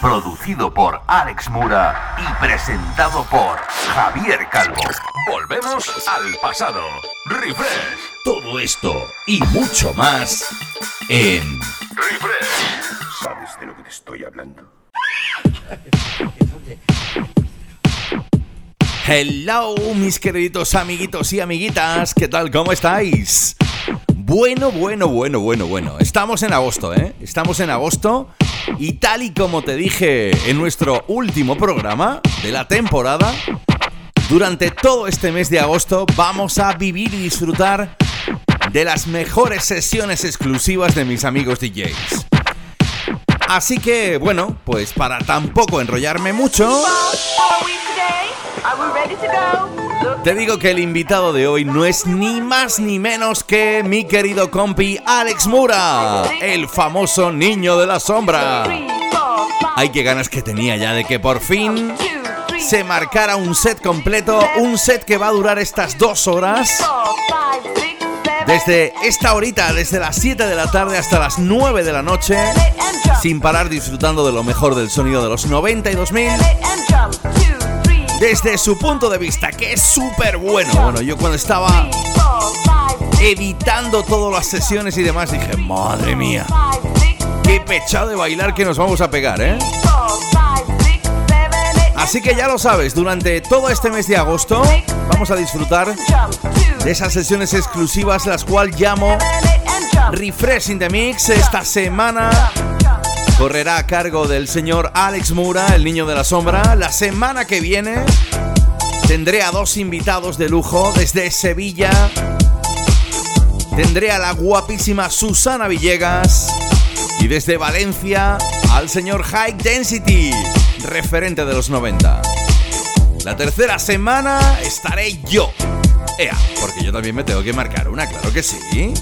producido por Alex Mura y presentado por Javier Calvo. Volvemos al pasado. Refresh. Todo esto y mucho más en Refresh. ¿Sabes de lo que te estoy hablando? Hello, mis queridos amiguitos y amiguitas, ¿qué tal? ¿Cómo estáis? Bueno, bueno, bueno, bueno, bueno. Estamos en agosto, ¿eh? Estamos en agosto y tal y como te dije en nuestro último programa de la temporada, durante todo este mes de agosto vamos a vivir y disfrutar de las mejores sesiones exclusivas de mis amigos DJs. Así que, bueno, pues para tampoco enrollarme mucho... Te digo que el invitado de hoy no es ni más ni menos que mi querido compi Alex Mura, el famoso niño de la sombra. Ay, qué ganas que tenía ya de que por fin se marcara un set completo, un set que va a durar estas dos horas. Desde esta horita, desde las 7 de la tarde hasta las 9 de la noche, sin parar disfrutando de lo mejor del sonido de los 92.000 desde su punto de vista, que es súper bueno. Bueno, yo cuando estaba editando todas las sesiones y demás, dije, madre mía, qué pechado de bailar que nos vamos a pegar, ¿eh? Así que ya lo sabes, durante todo este mes de agosto vamos a disfrutar de esas sesiones exclusivas, las cuales llamo Refresh in the Mix. Esta semana correrá a cargo del señor Alex Mura, el niño de la sombra. La semana que viene tendré a dos invitados de lujo desde Sevilla. Tendré a la guapísima Susana Villegas. Y desde Valencia al señor High Density, referente de los 90. La tercera semana estaré yo. Ea, porque yo también me tengo que marcar una, claro que sí.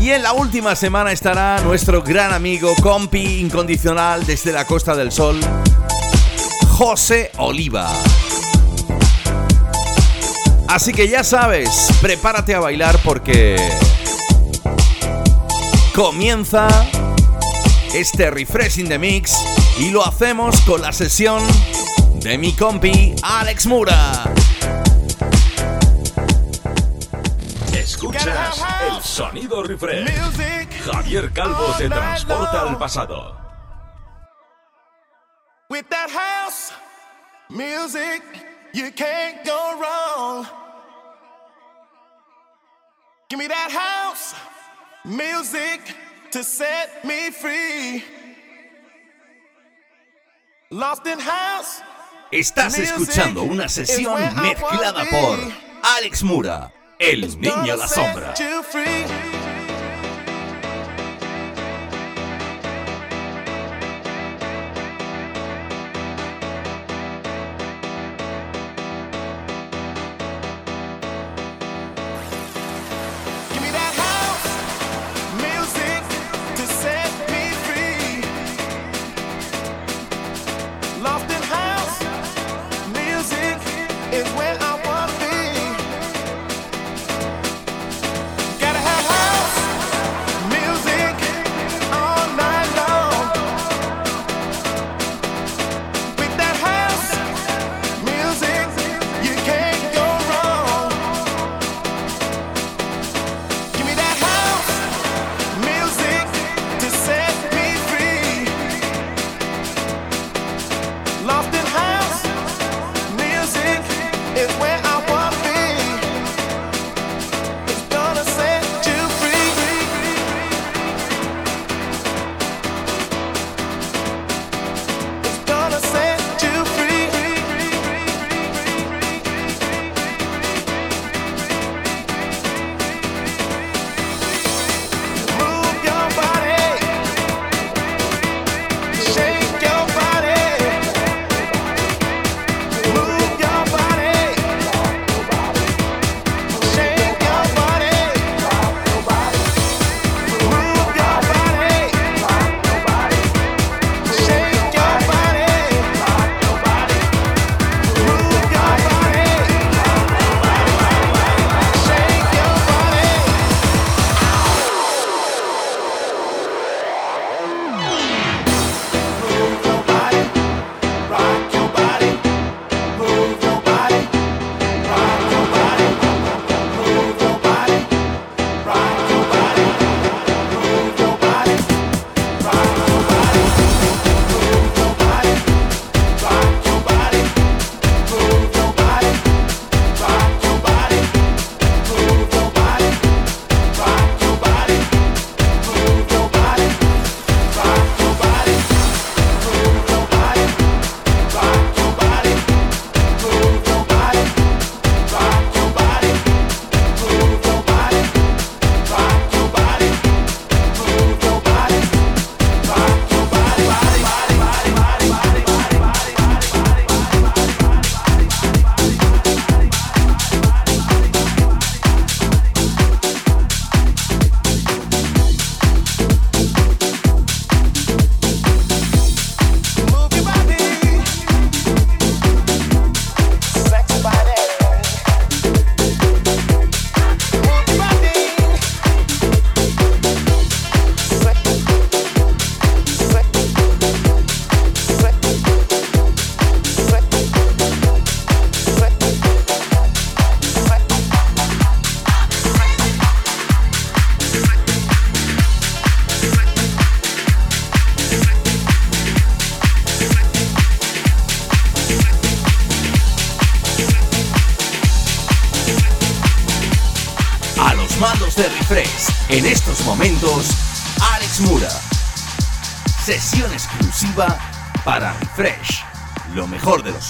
Y en la última semana estará nuestro gran amigo, compi incondicional desde la Costa del Sol, José Oliva. Así que ya sabes, prepárate a bailar porque comienza este Refreshing the Mix y lo hacemos con la sesión de mi compi Alex Mura. Sonido refresh. Javier Calvo te transporta al pasado. With that house music, you can't go wrong. Give me that house music to set me free. Lost in house. Estás escuchando una sesión mezclada por Alex Mura el niño la sombra.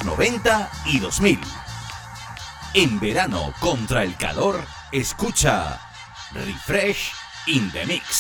Los 90 y 2000. En verano contra el calor, escucha Refresh in the Mix.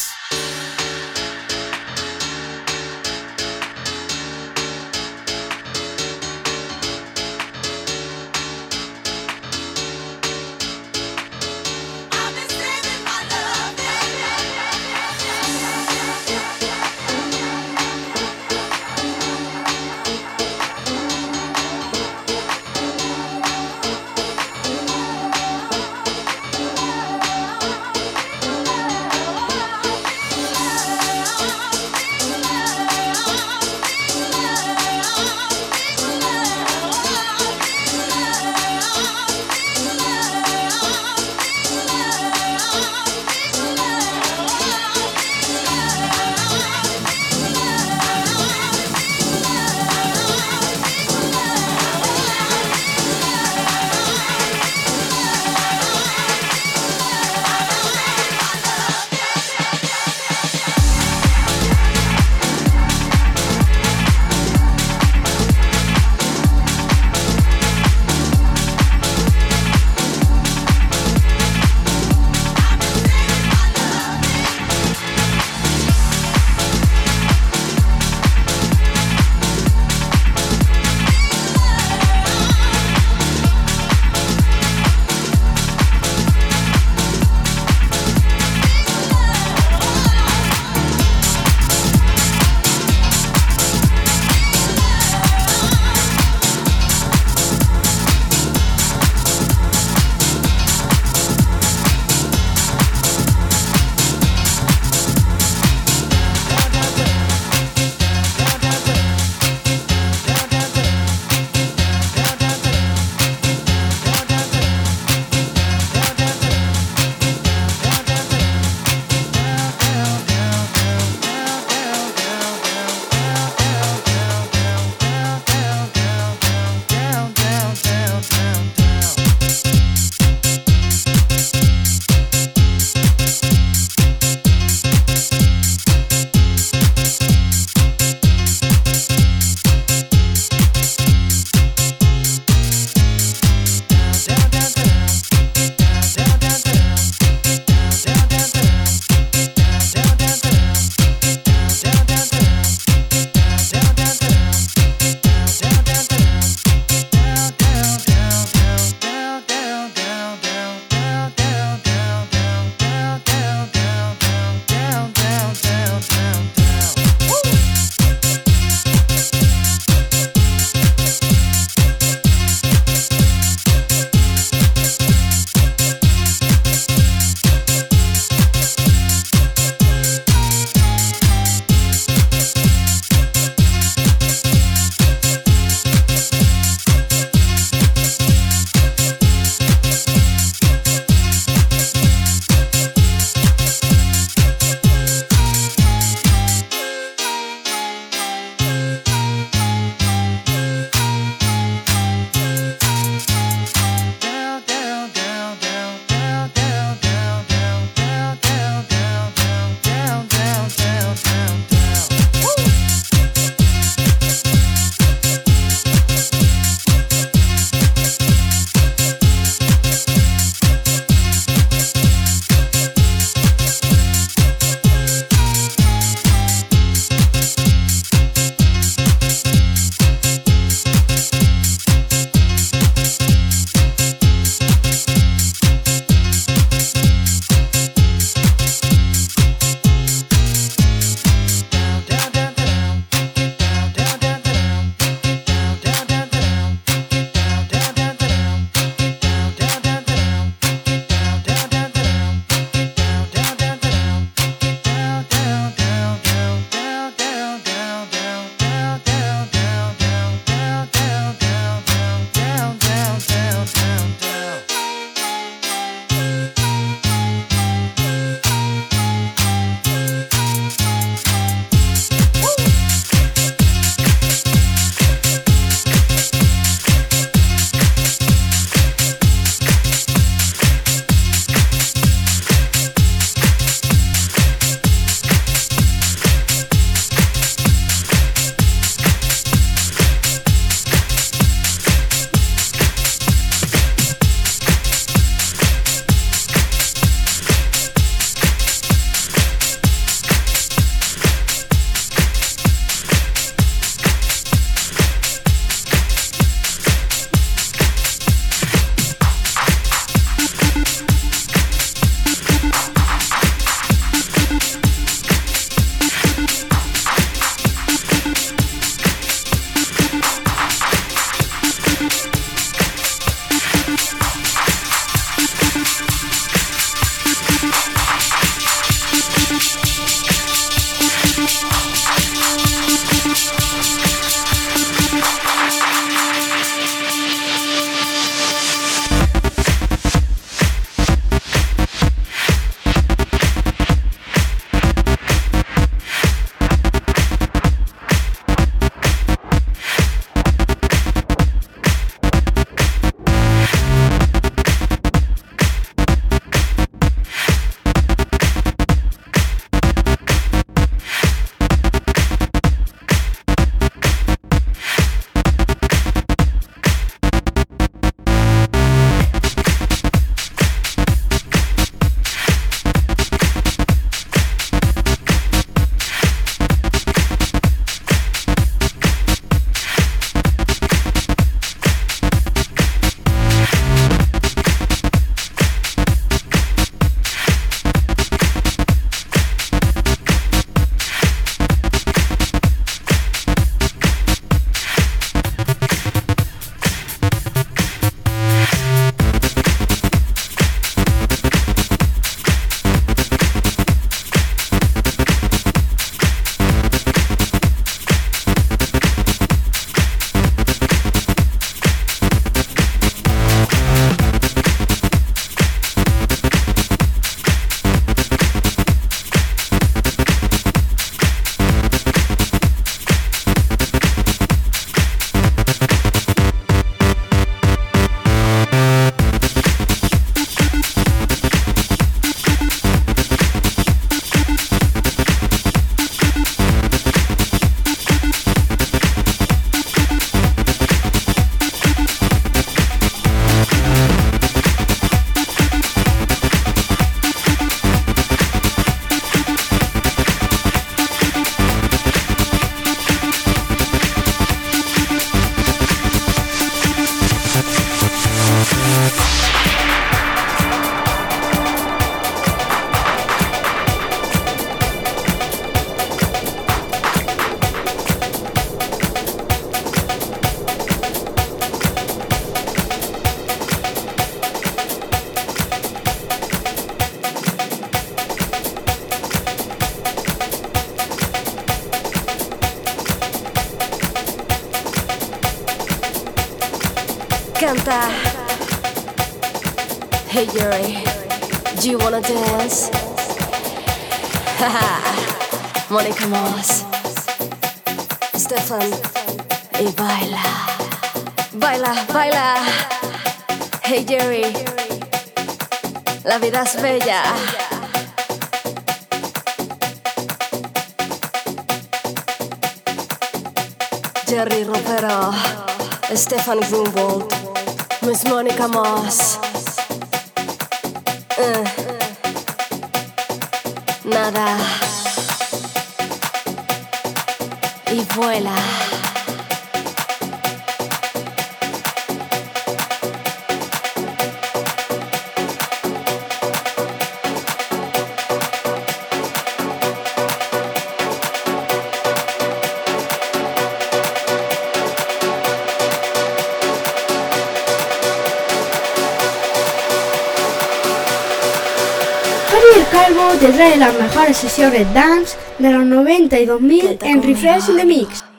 sessió Red Dance de los 92.000 2000 en Refresh de Mix.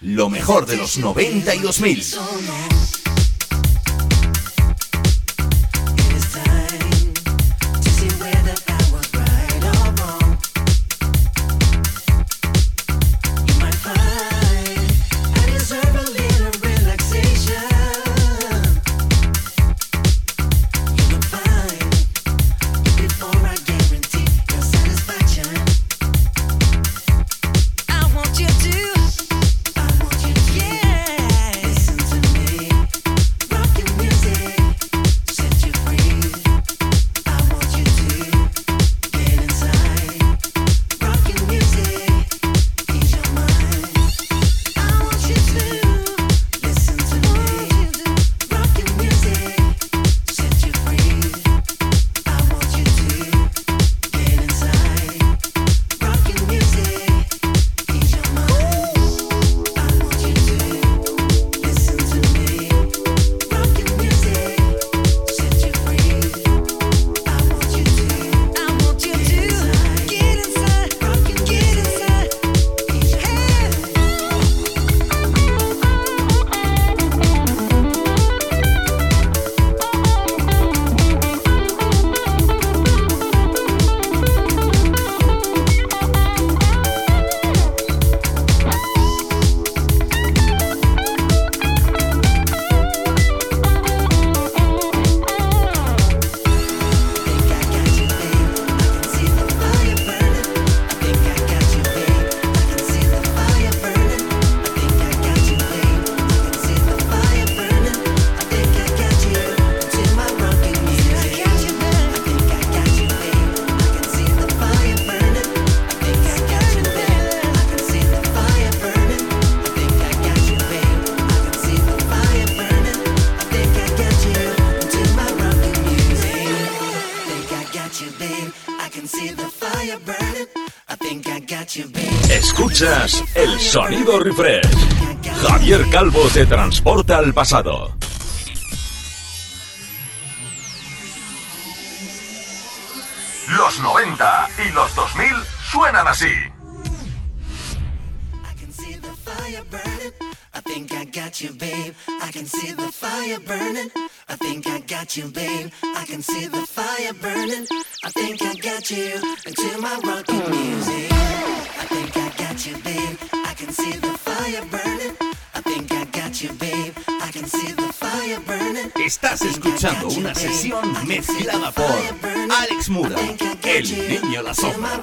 Lo mejor de los 90 y 2000. Sonido refresh. Javier Calvo te transporta al pasado. Los 90 y los 2000 suenan así. Think I got you, babe. I can see the fire burning. I think I got you, babe. I can see the fire burning. I think I got you into my rocking music. I think I got you, babe. I can see the fire burning. I think I got you, babe. I can see the fire burning. Estás escuchando una sesión mezclada por Alex Mura, el niño la sombra.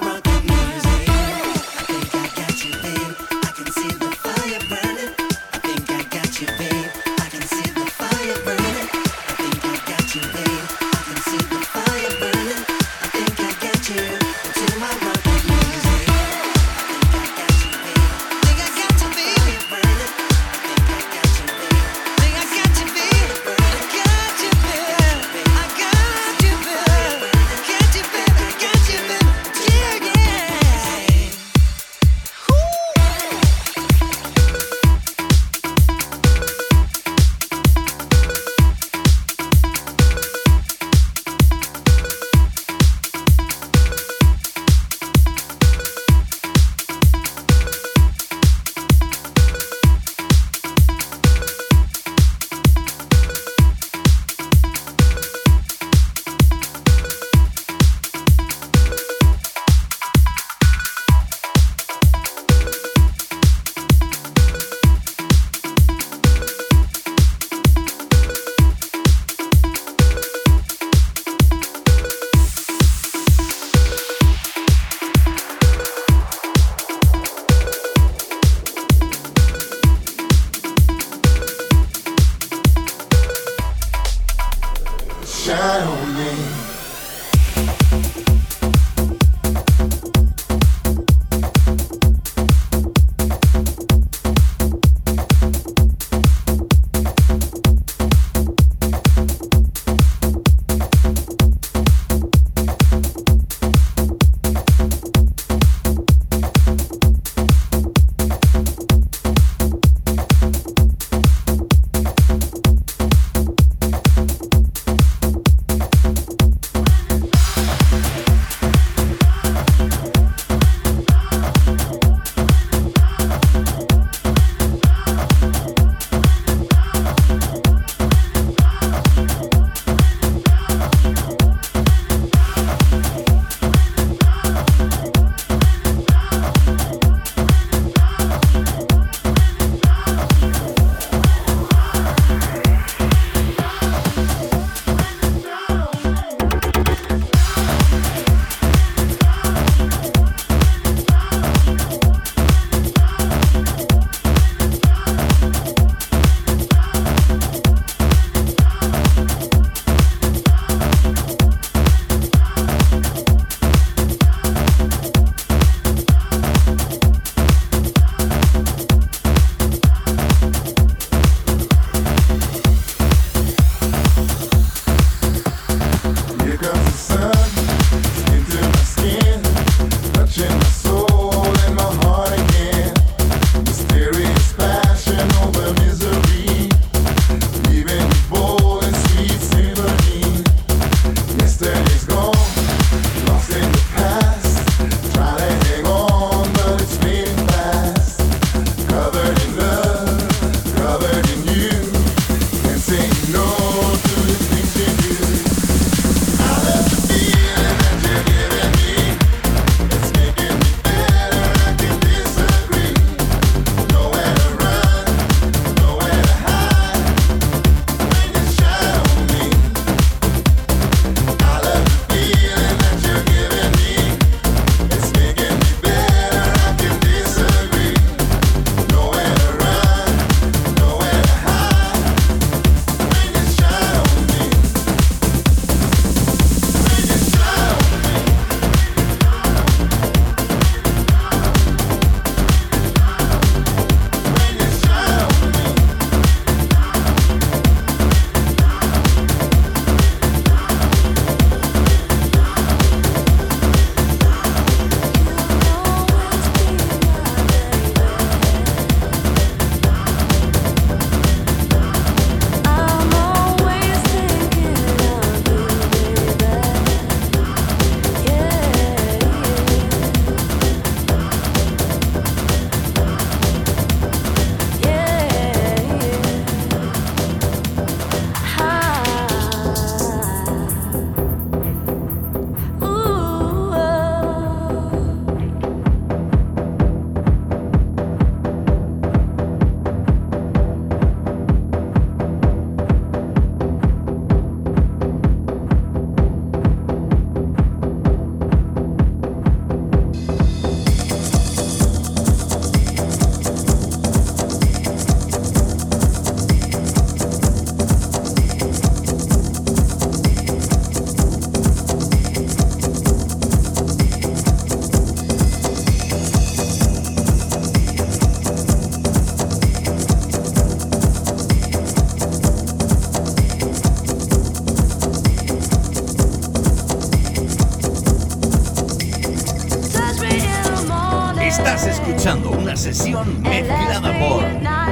Una sesión mezclada por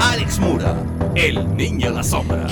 Alex Mura, el niño de la sombra.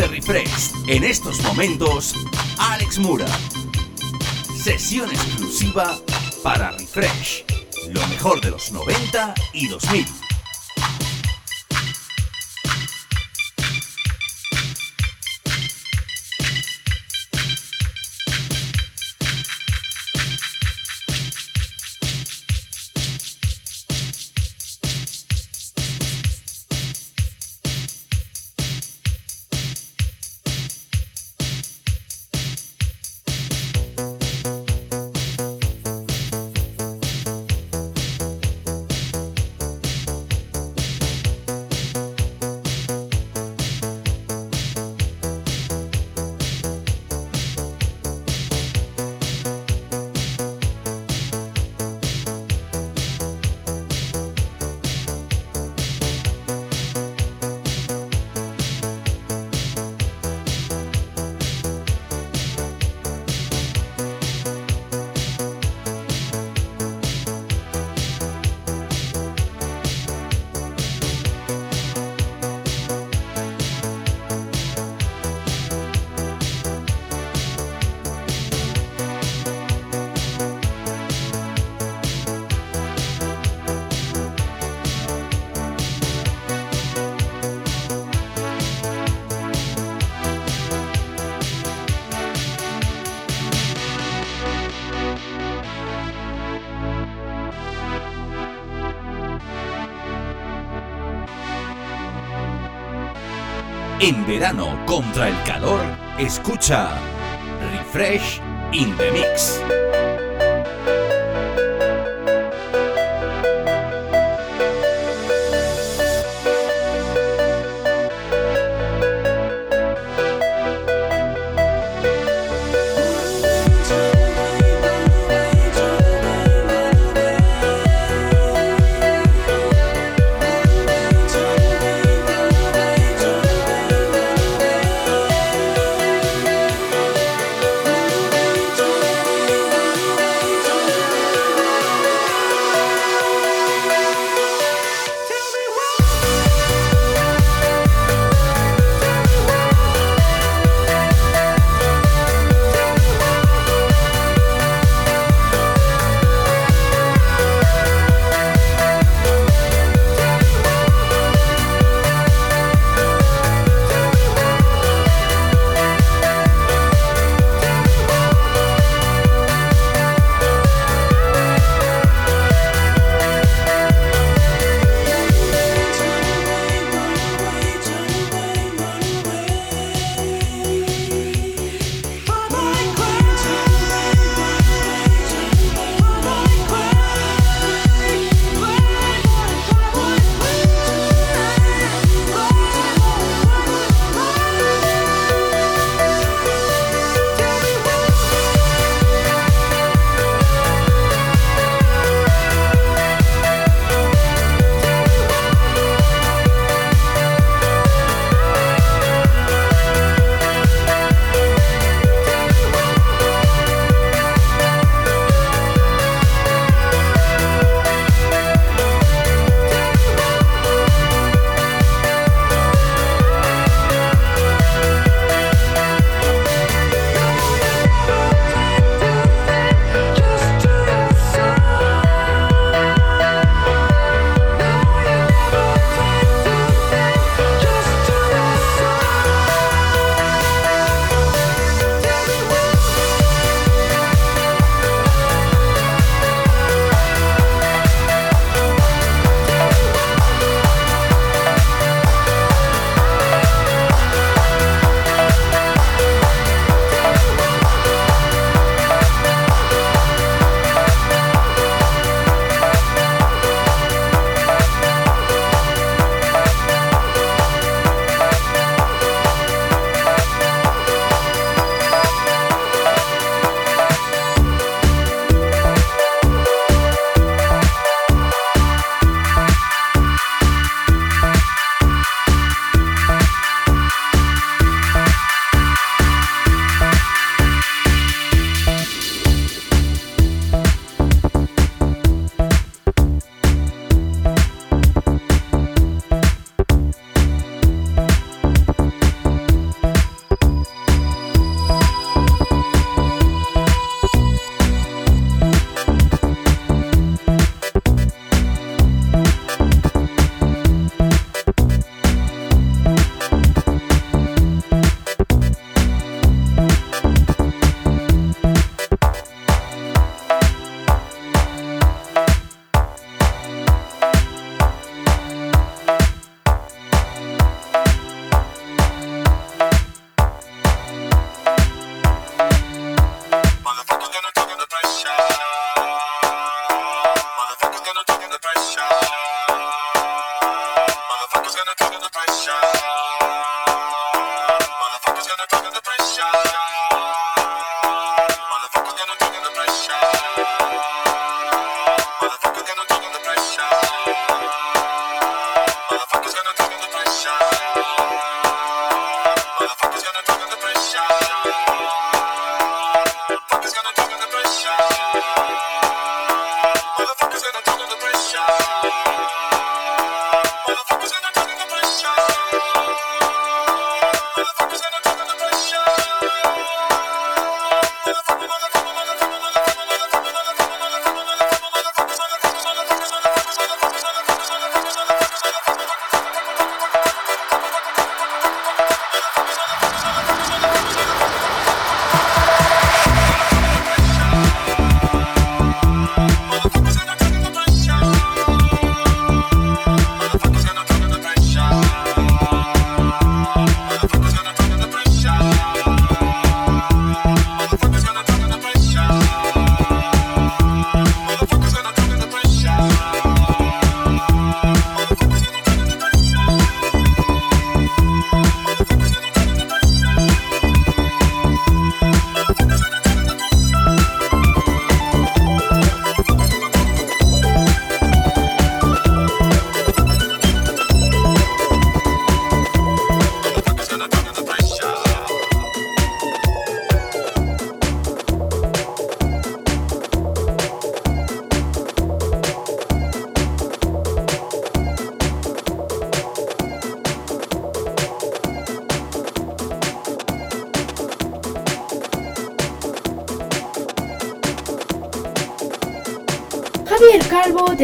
De Refresh, en estos momentos, Alex Mura. Sesión exclusiva para Refresh, lo mejor de los 90 y 2000. En verano contra el calor, escucha Refresh in the Mix.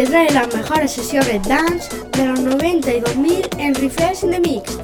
Te trae las mejores sesiones dance de los 90 y 2000 en Refresh in the Mix.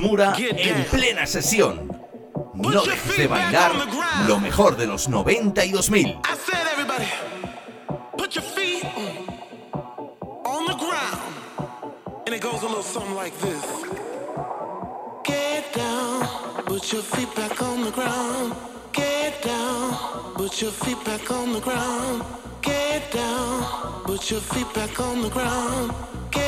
Mura en plena sesión. No dejes de bailar lo mejor de los 90 y 2000. And it goes a little something like this. Get down, put your feet back on the ground. Get down, put your feet back on the ground. Get down, put your feet back on the ground. Get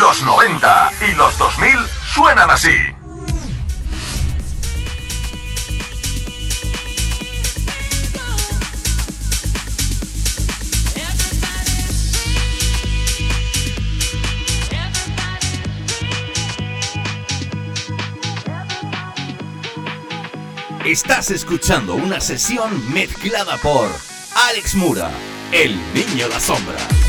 Los 90 y los 2000 suenan así. Estás escuchando una sesión mezclada por Alex Mura, el niño la sombra.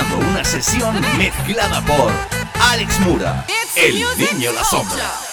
Una sesión mezclada por Alex Mura, el niño la sombra.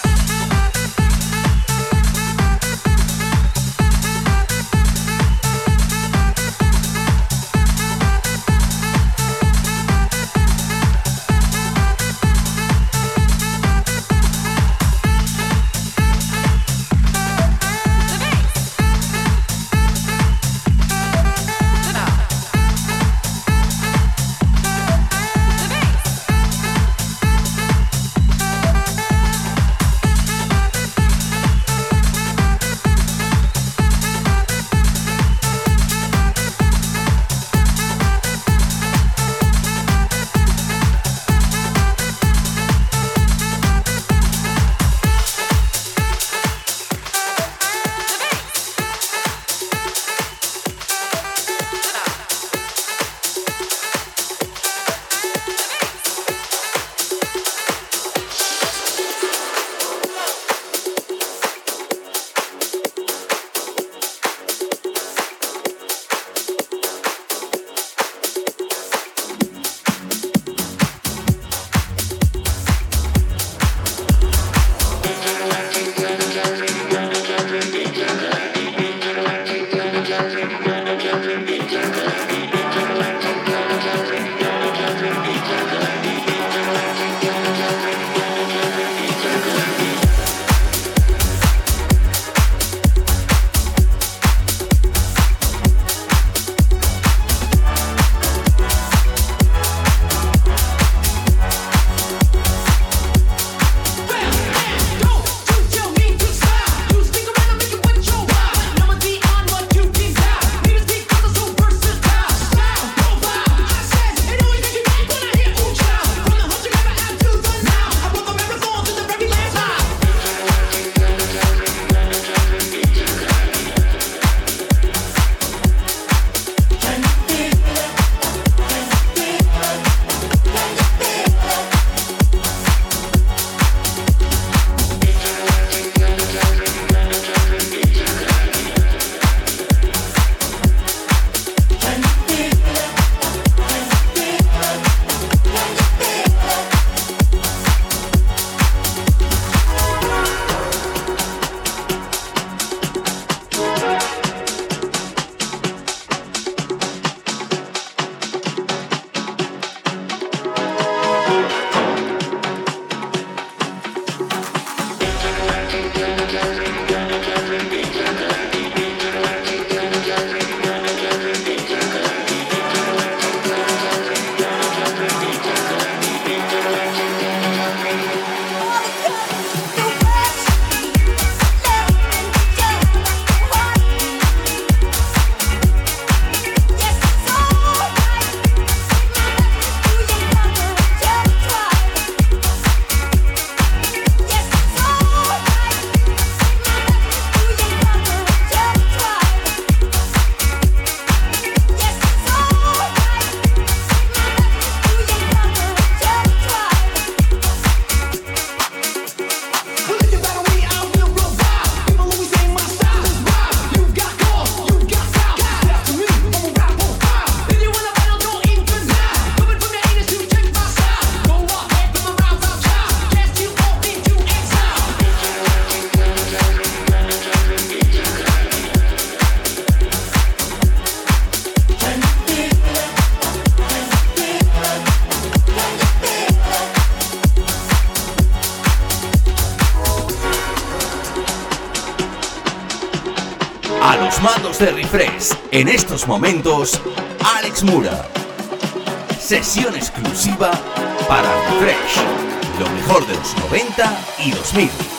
En estos momentos, Alex Mura. Sesión exclusiva para Refresh, lo mejor de los 90 y 2000.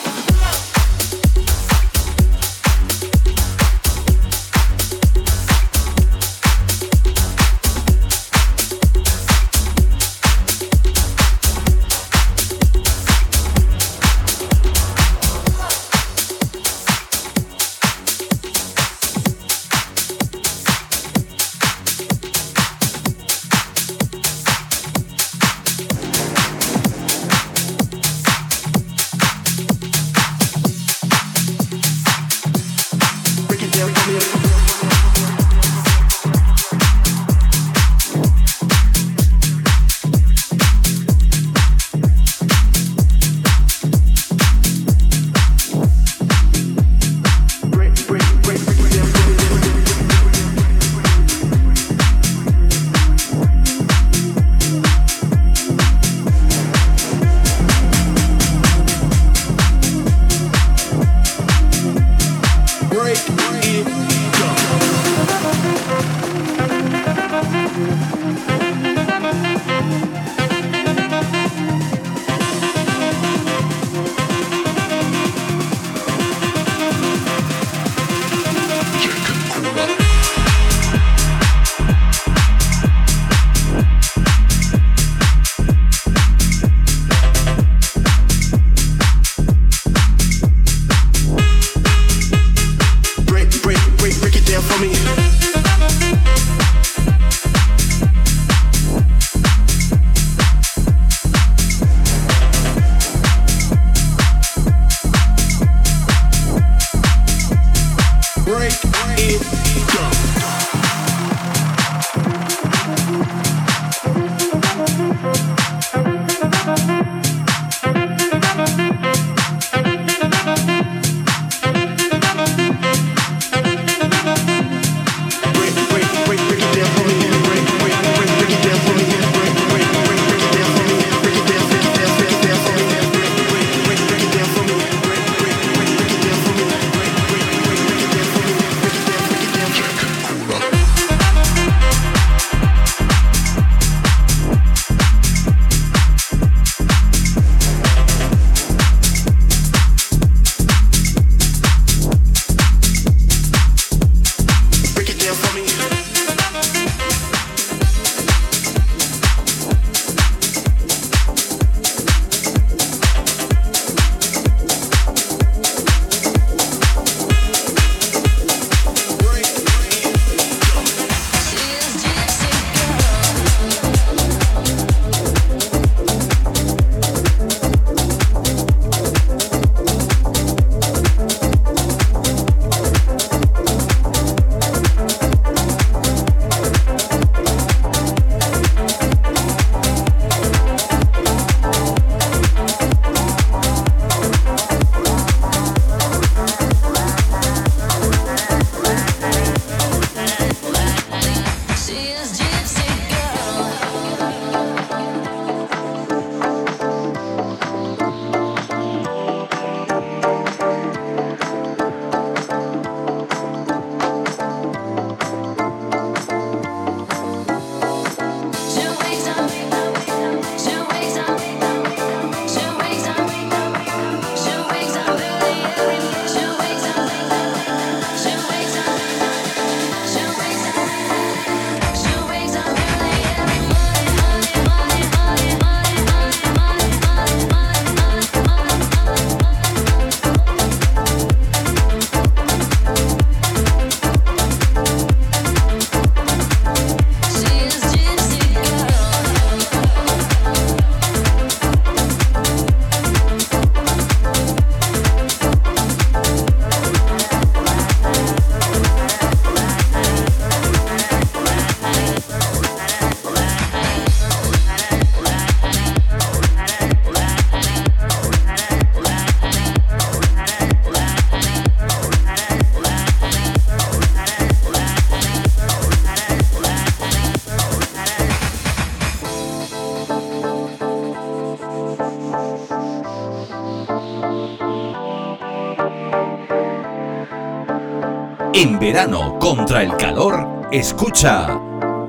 Verano contra el calor, escucha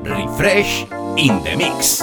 Refresh in the Mix.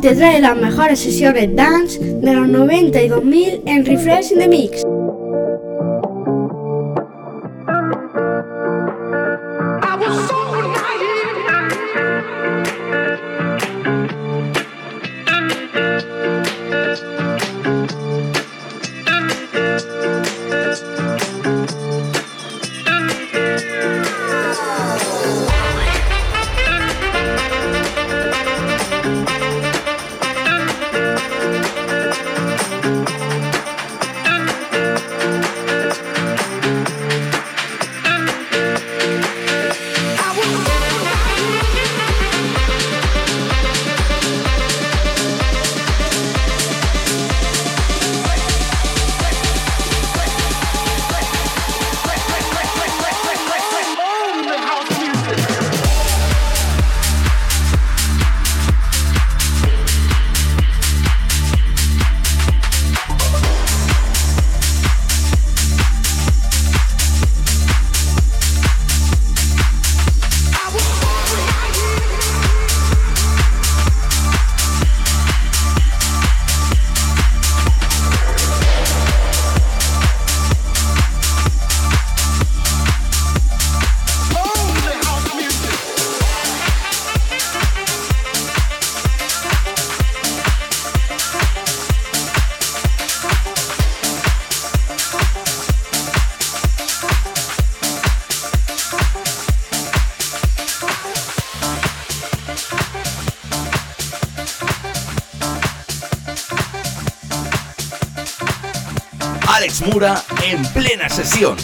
Te trae las mejores sesiones dance de los 90 y 2000 en Refresh in the Mix. Mura en plena sesión.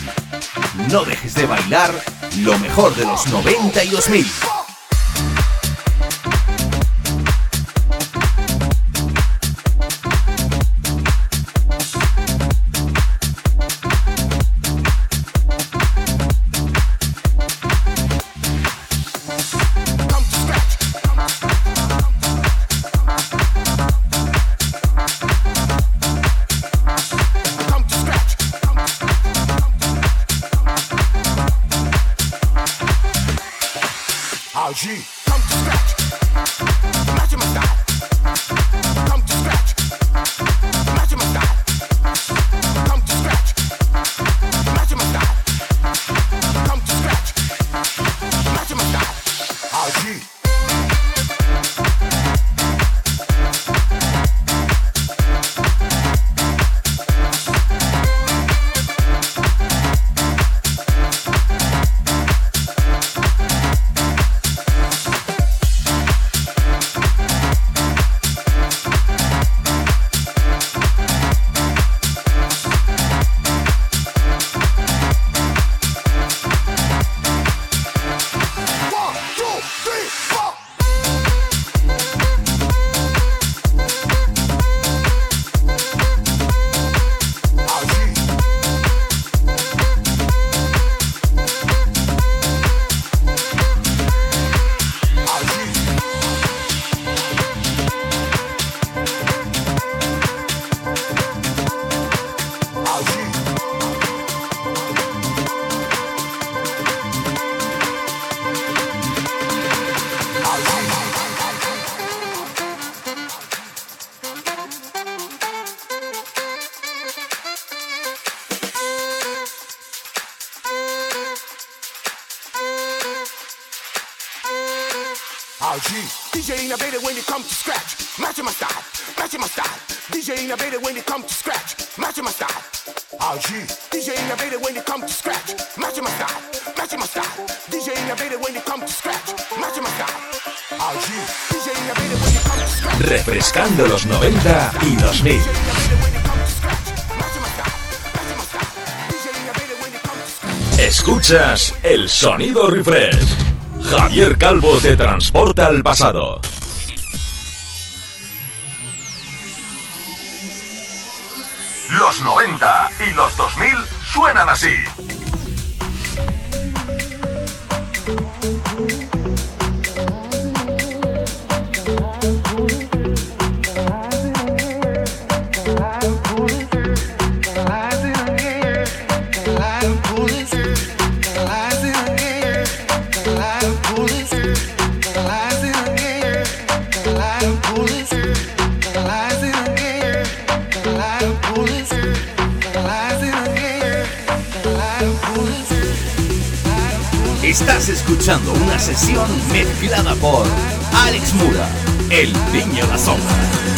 No dejes de bailar lo mejor de los 90 y 2000. 90 y 2000. Escuchas el sonido refresh. Javier Calvo te transporta al pasado. Estás escuchando una sesión mezclada por Alex Mura, el niño la sombra.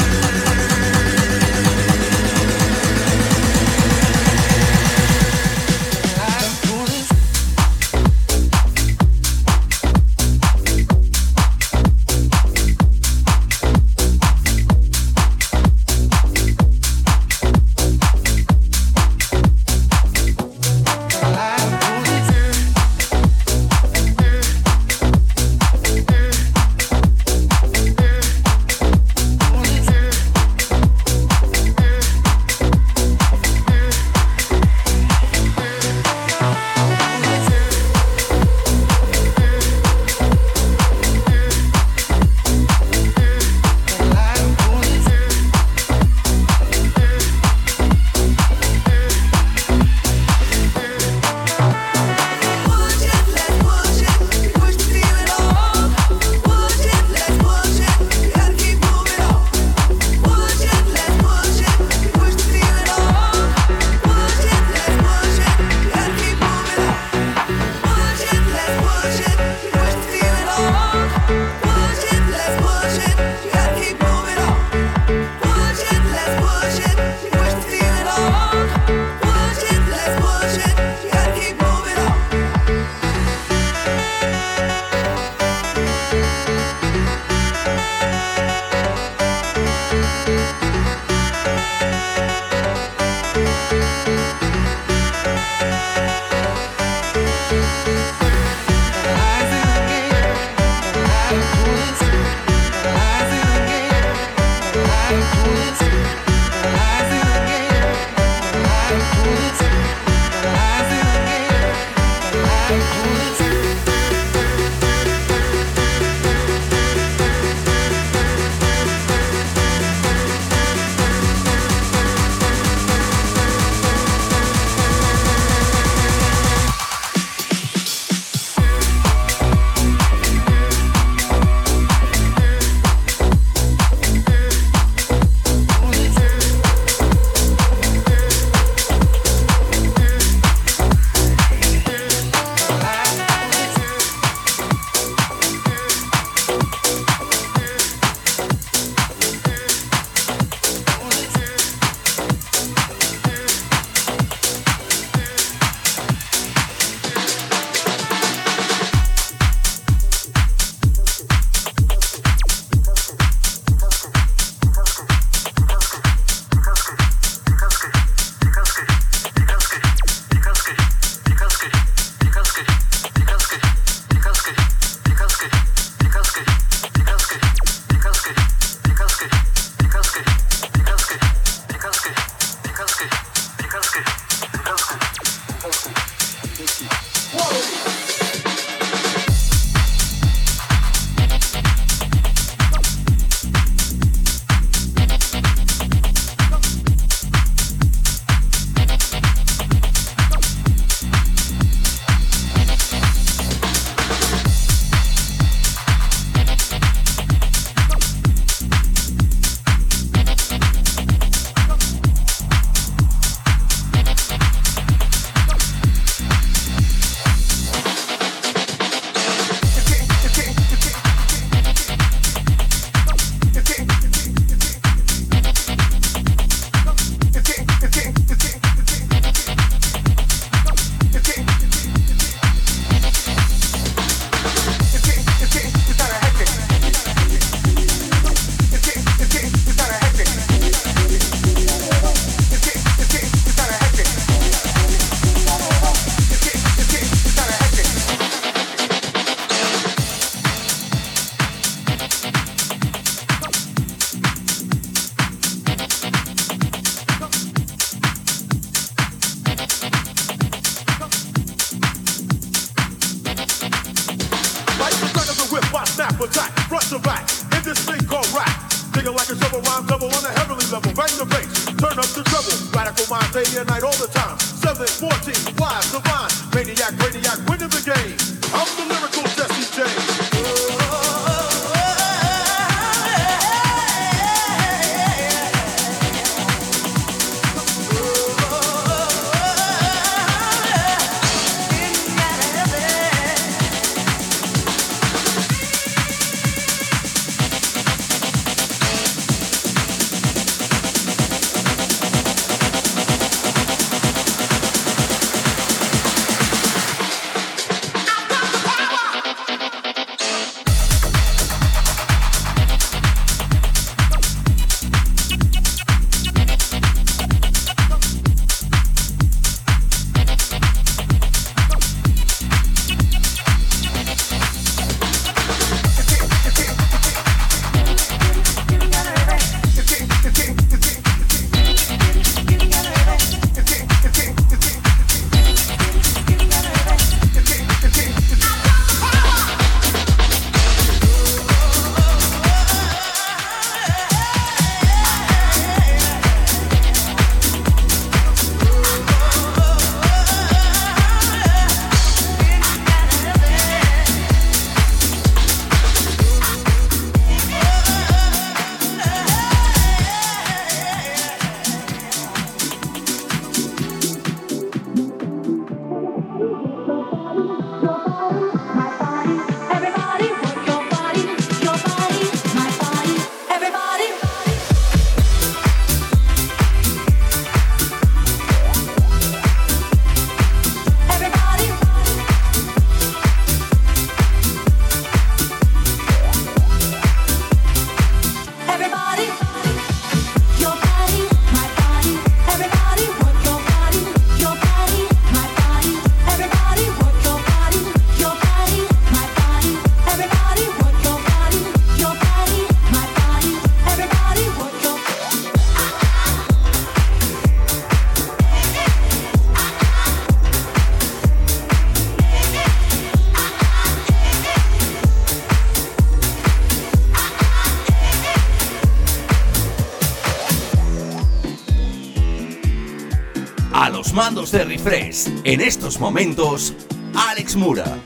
De Refresh, en estos momentos, Alex Mura.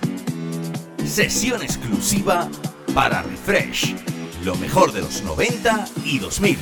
Sesión exclusiva para Refresh, lo mejor de los 90 y 2000.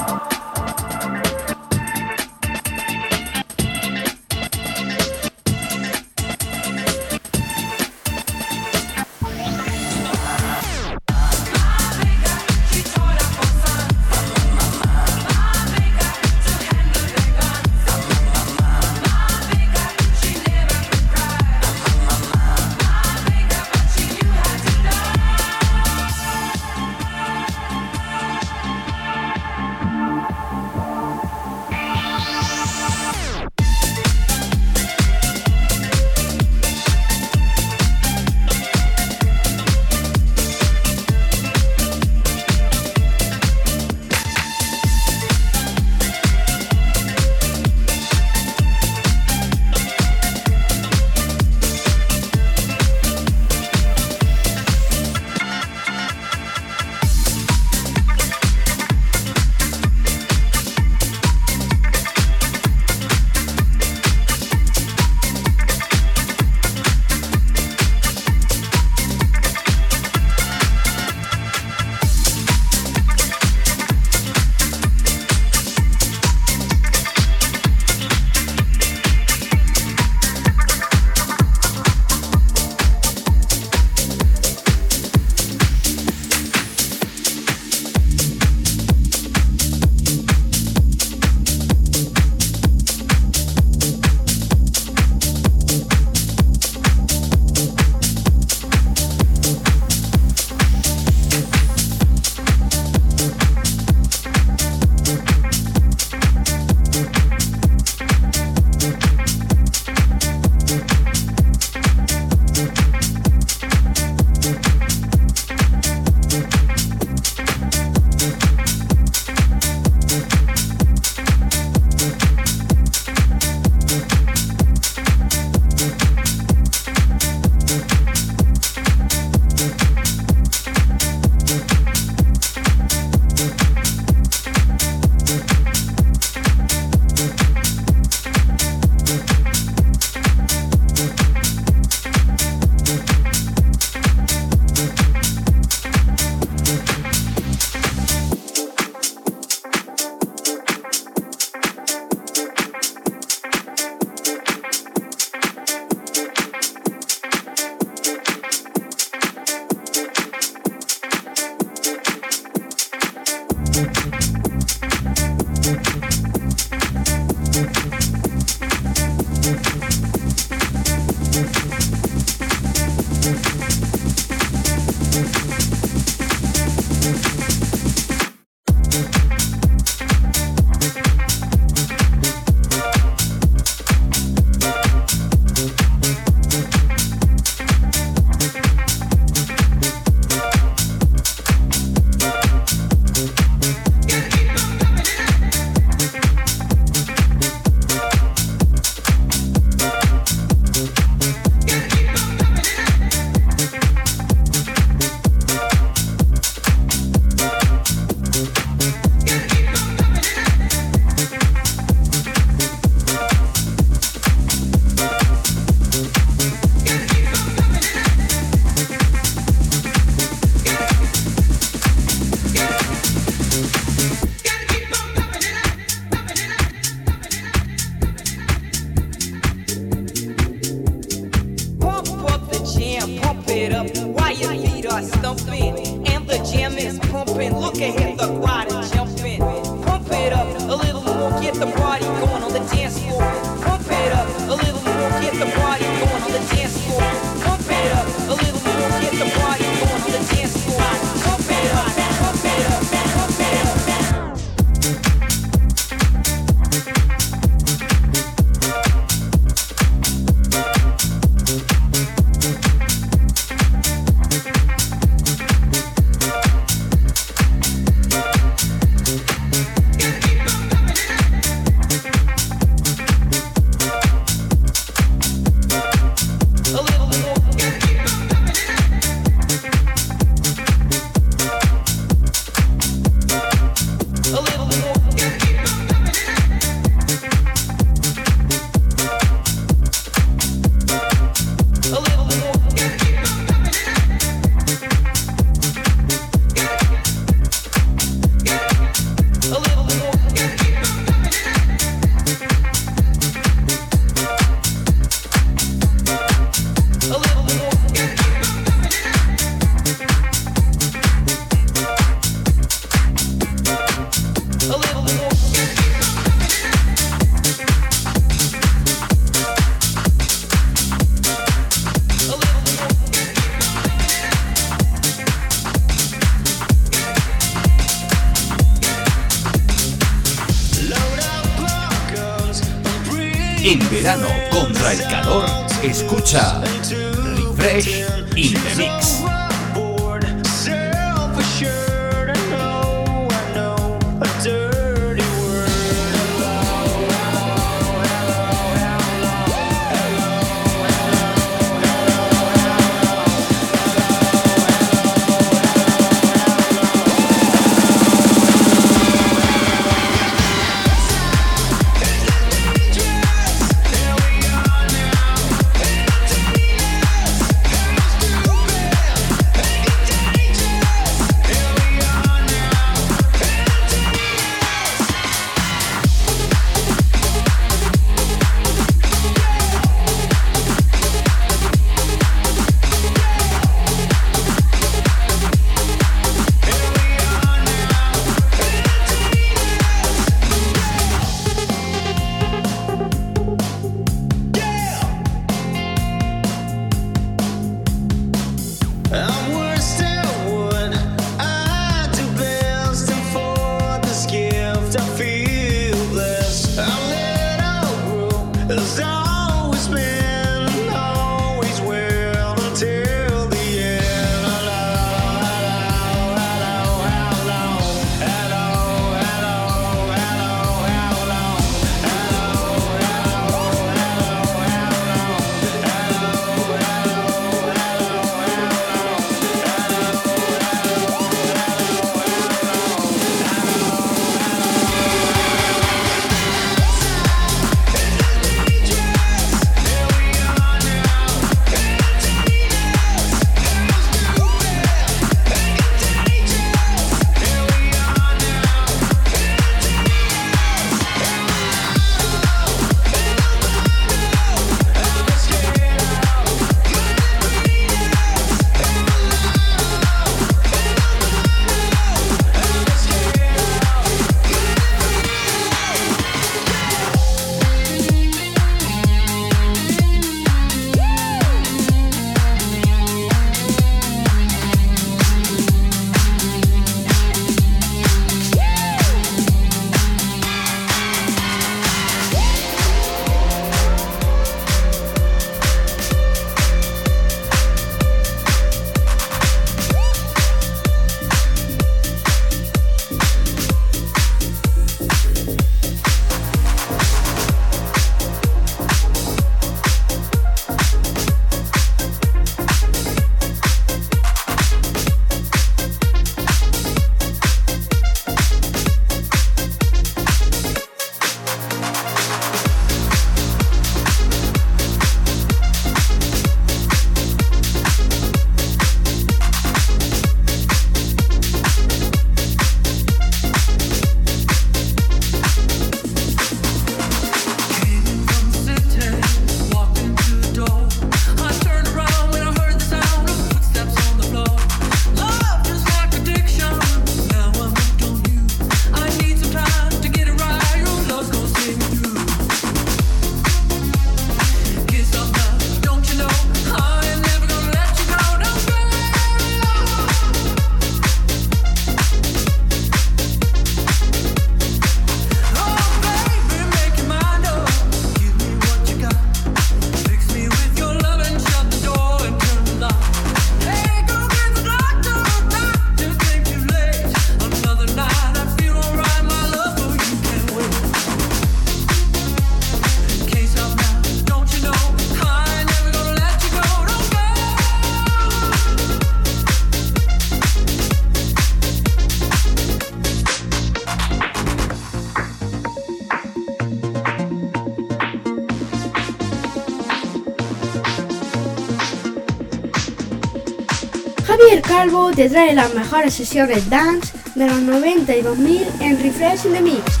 Calvo te trae las mejores sesiones dance de los 90 y 2000 en Refresh in the Mix.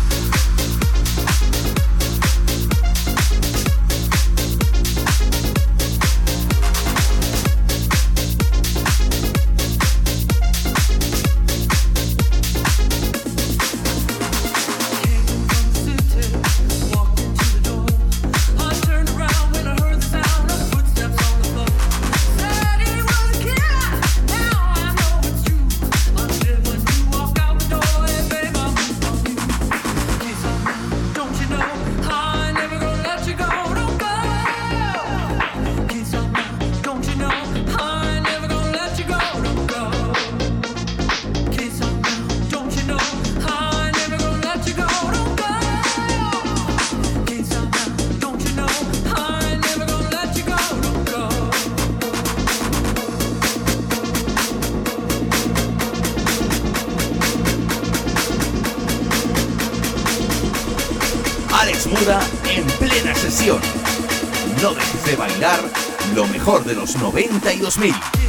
Mejor de los 90 y 2000.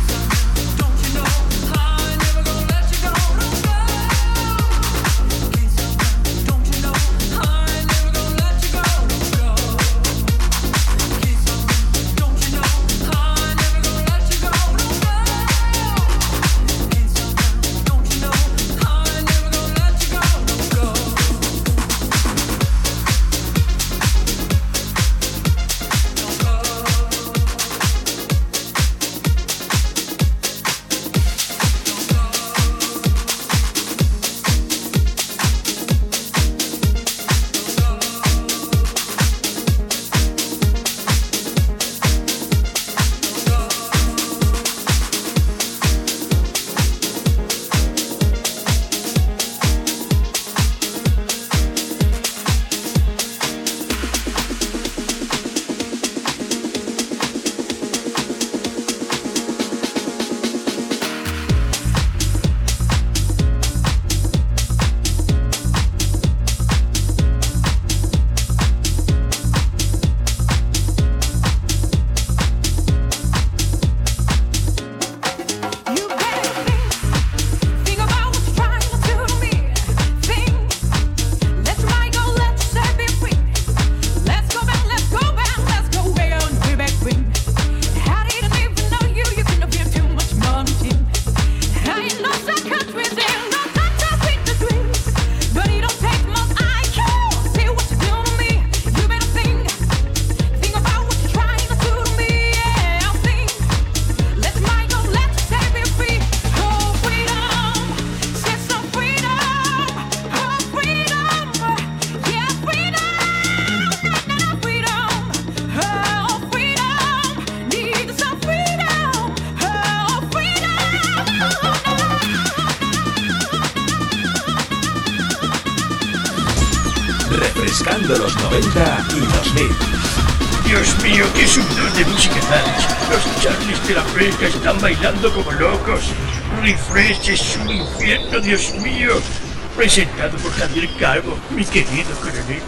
Como locos. Refresh es un infierno, Dios mío. Presentado por Javier Calvo, mi querido coronel.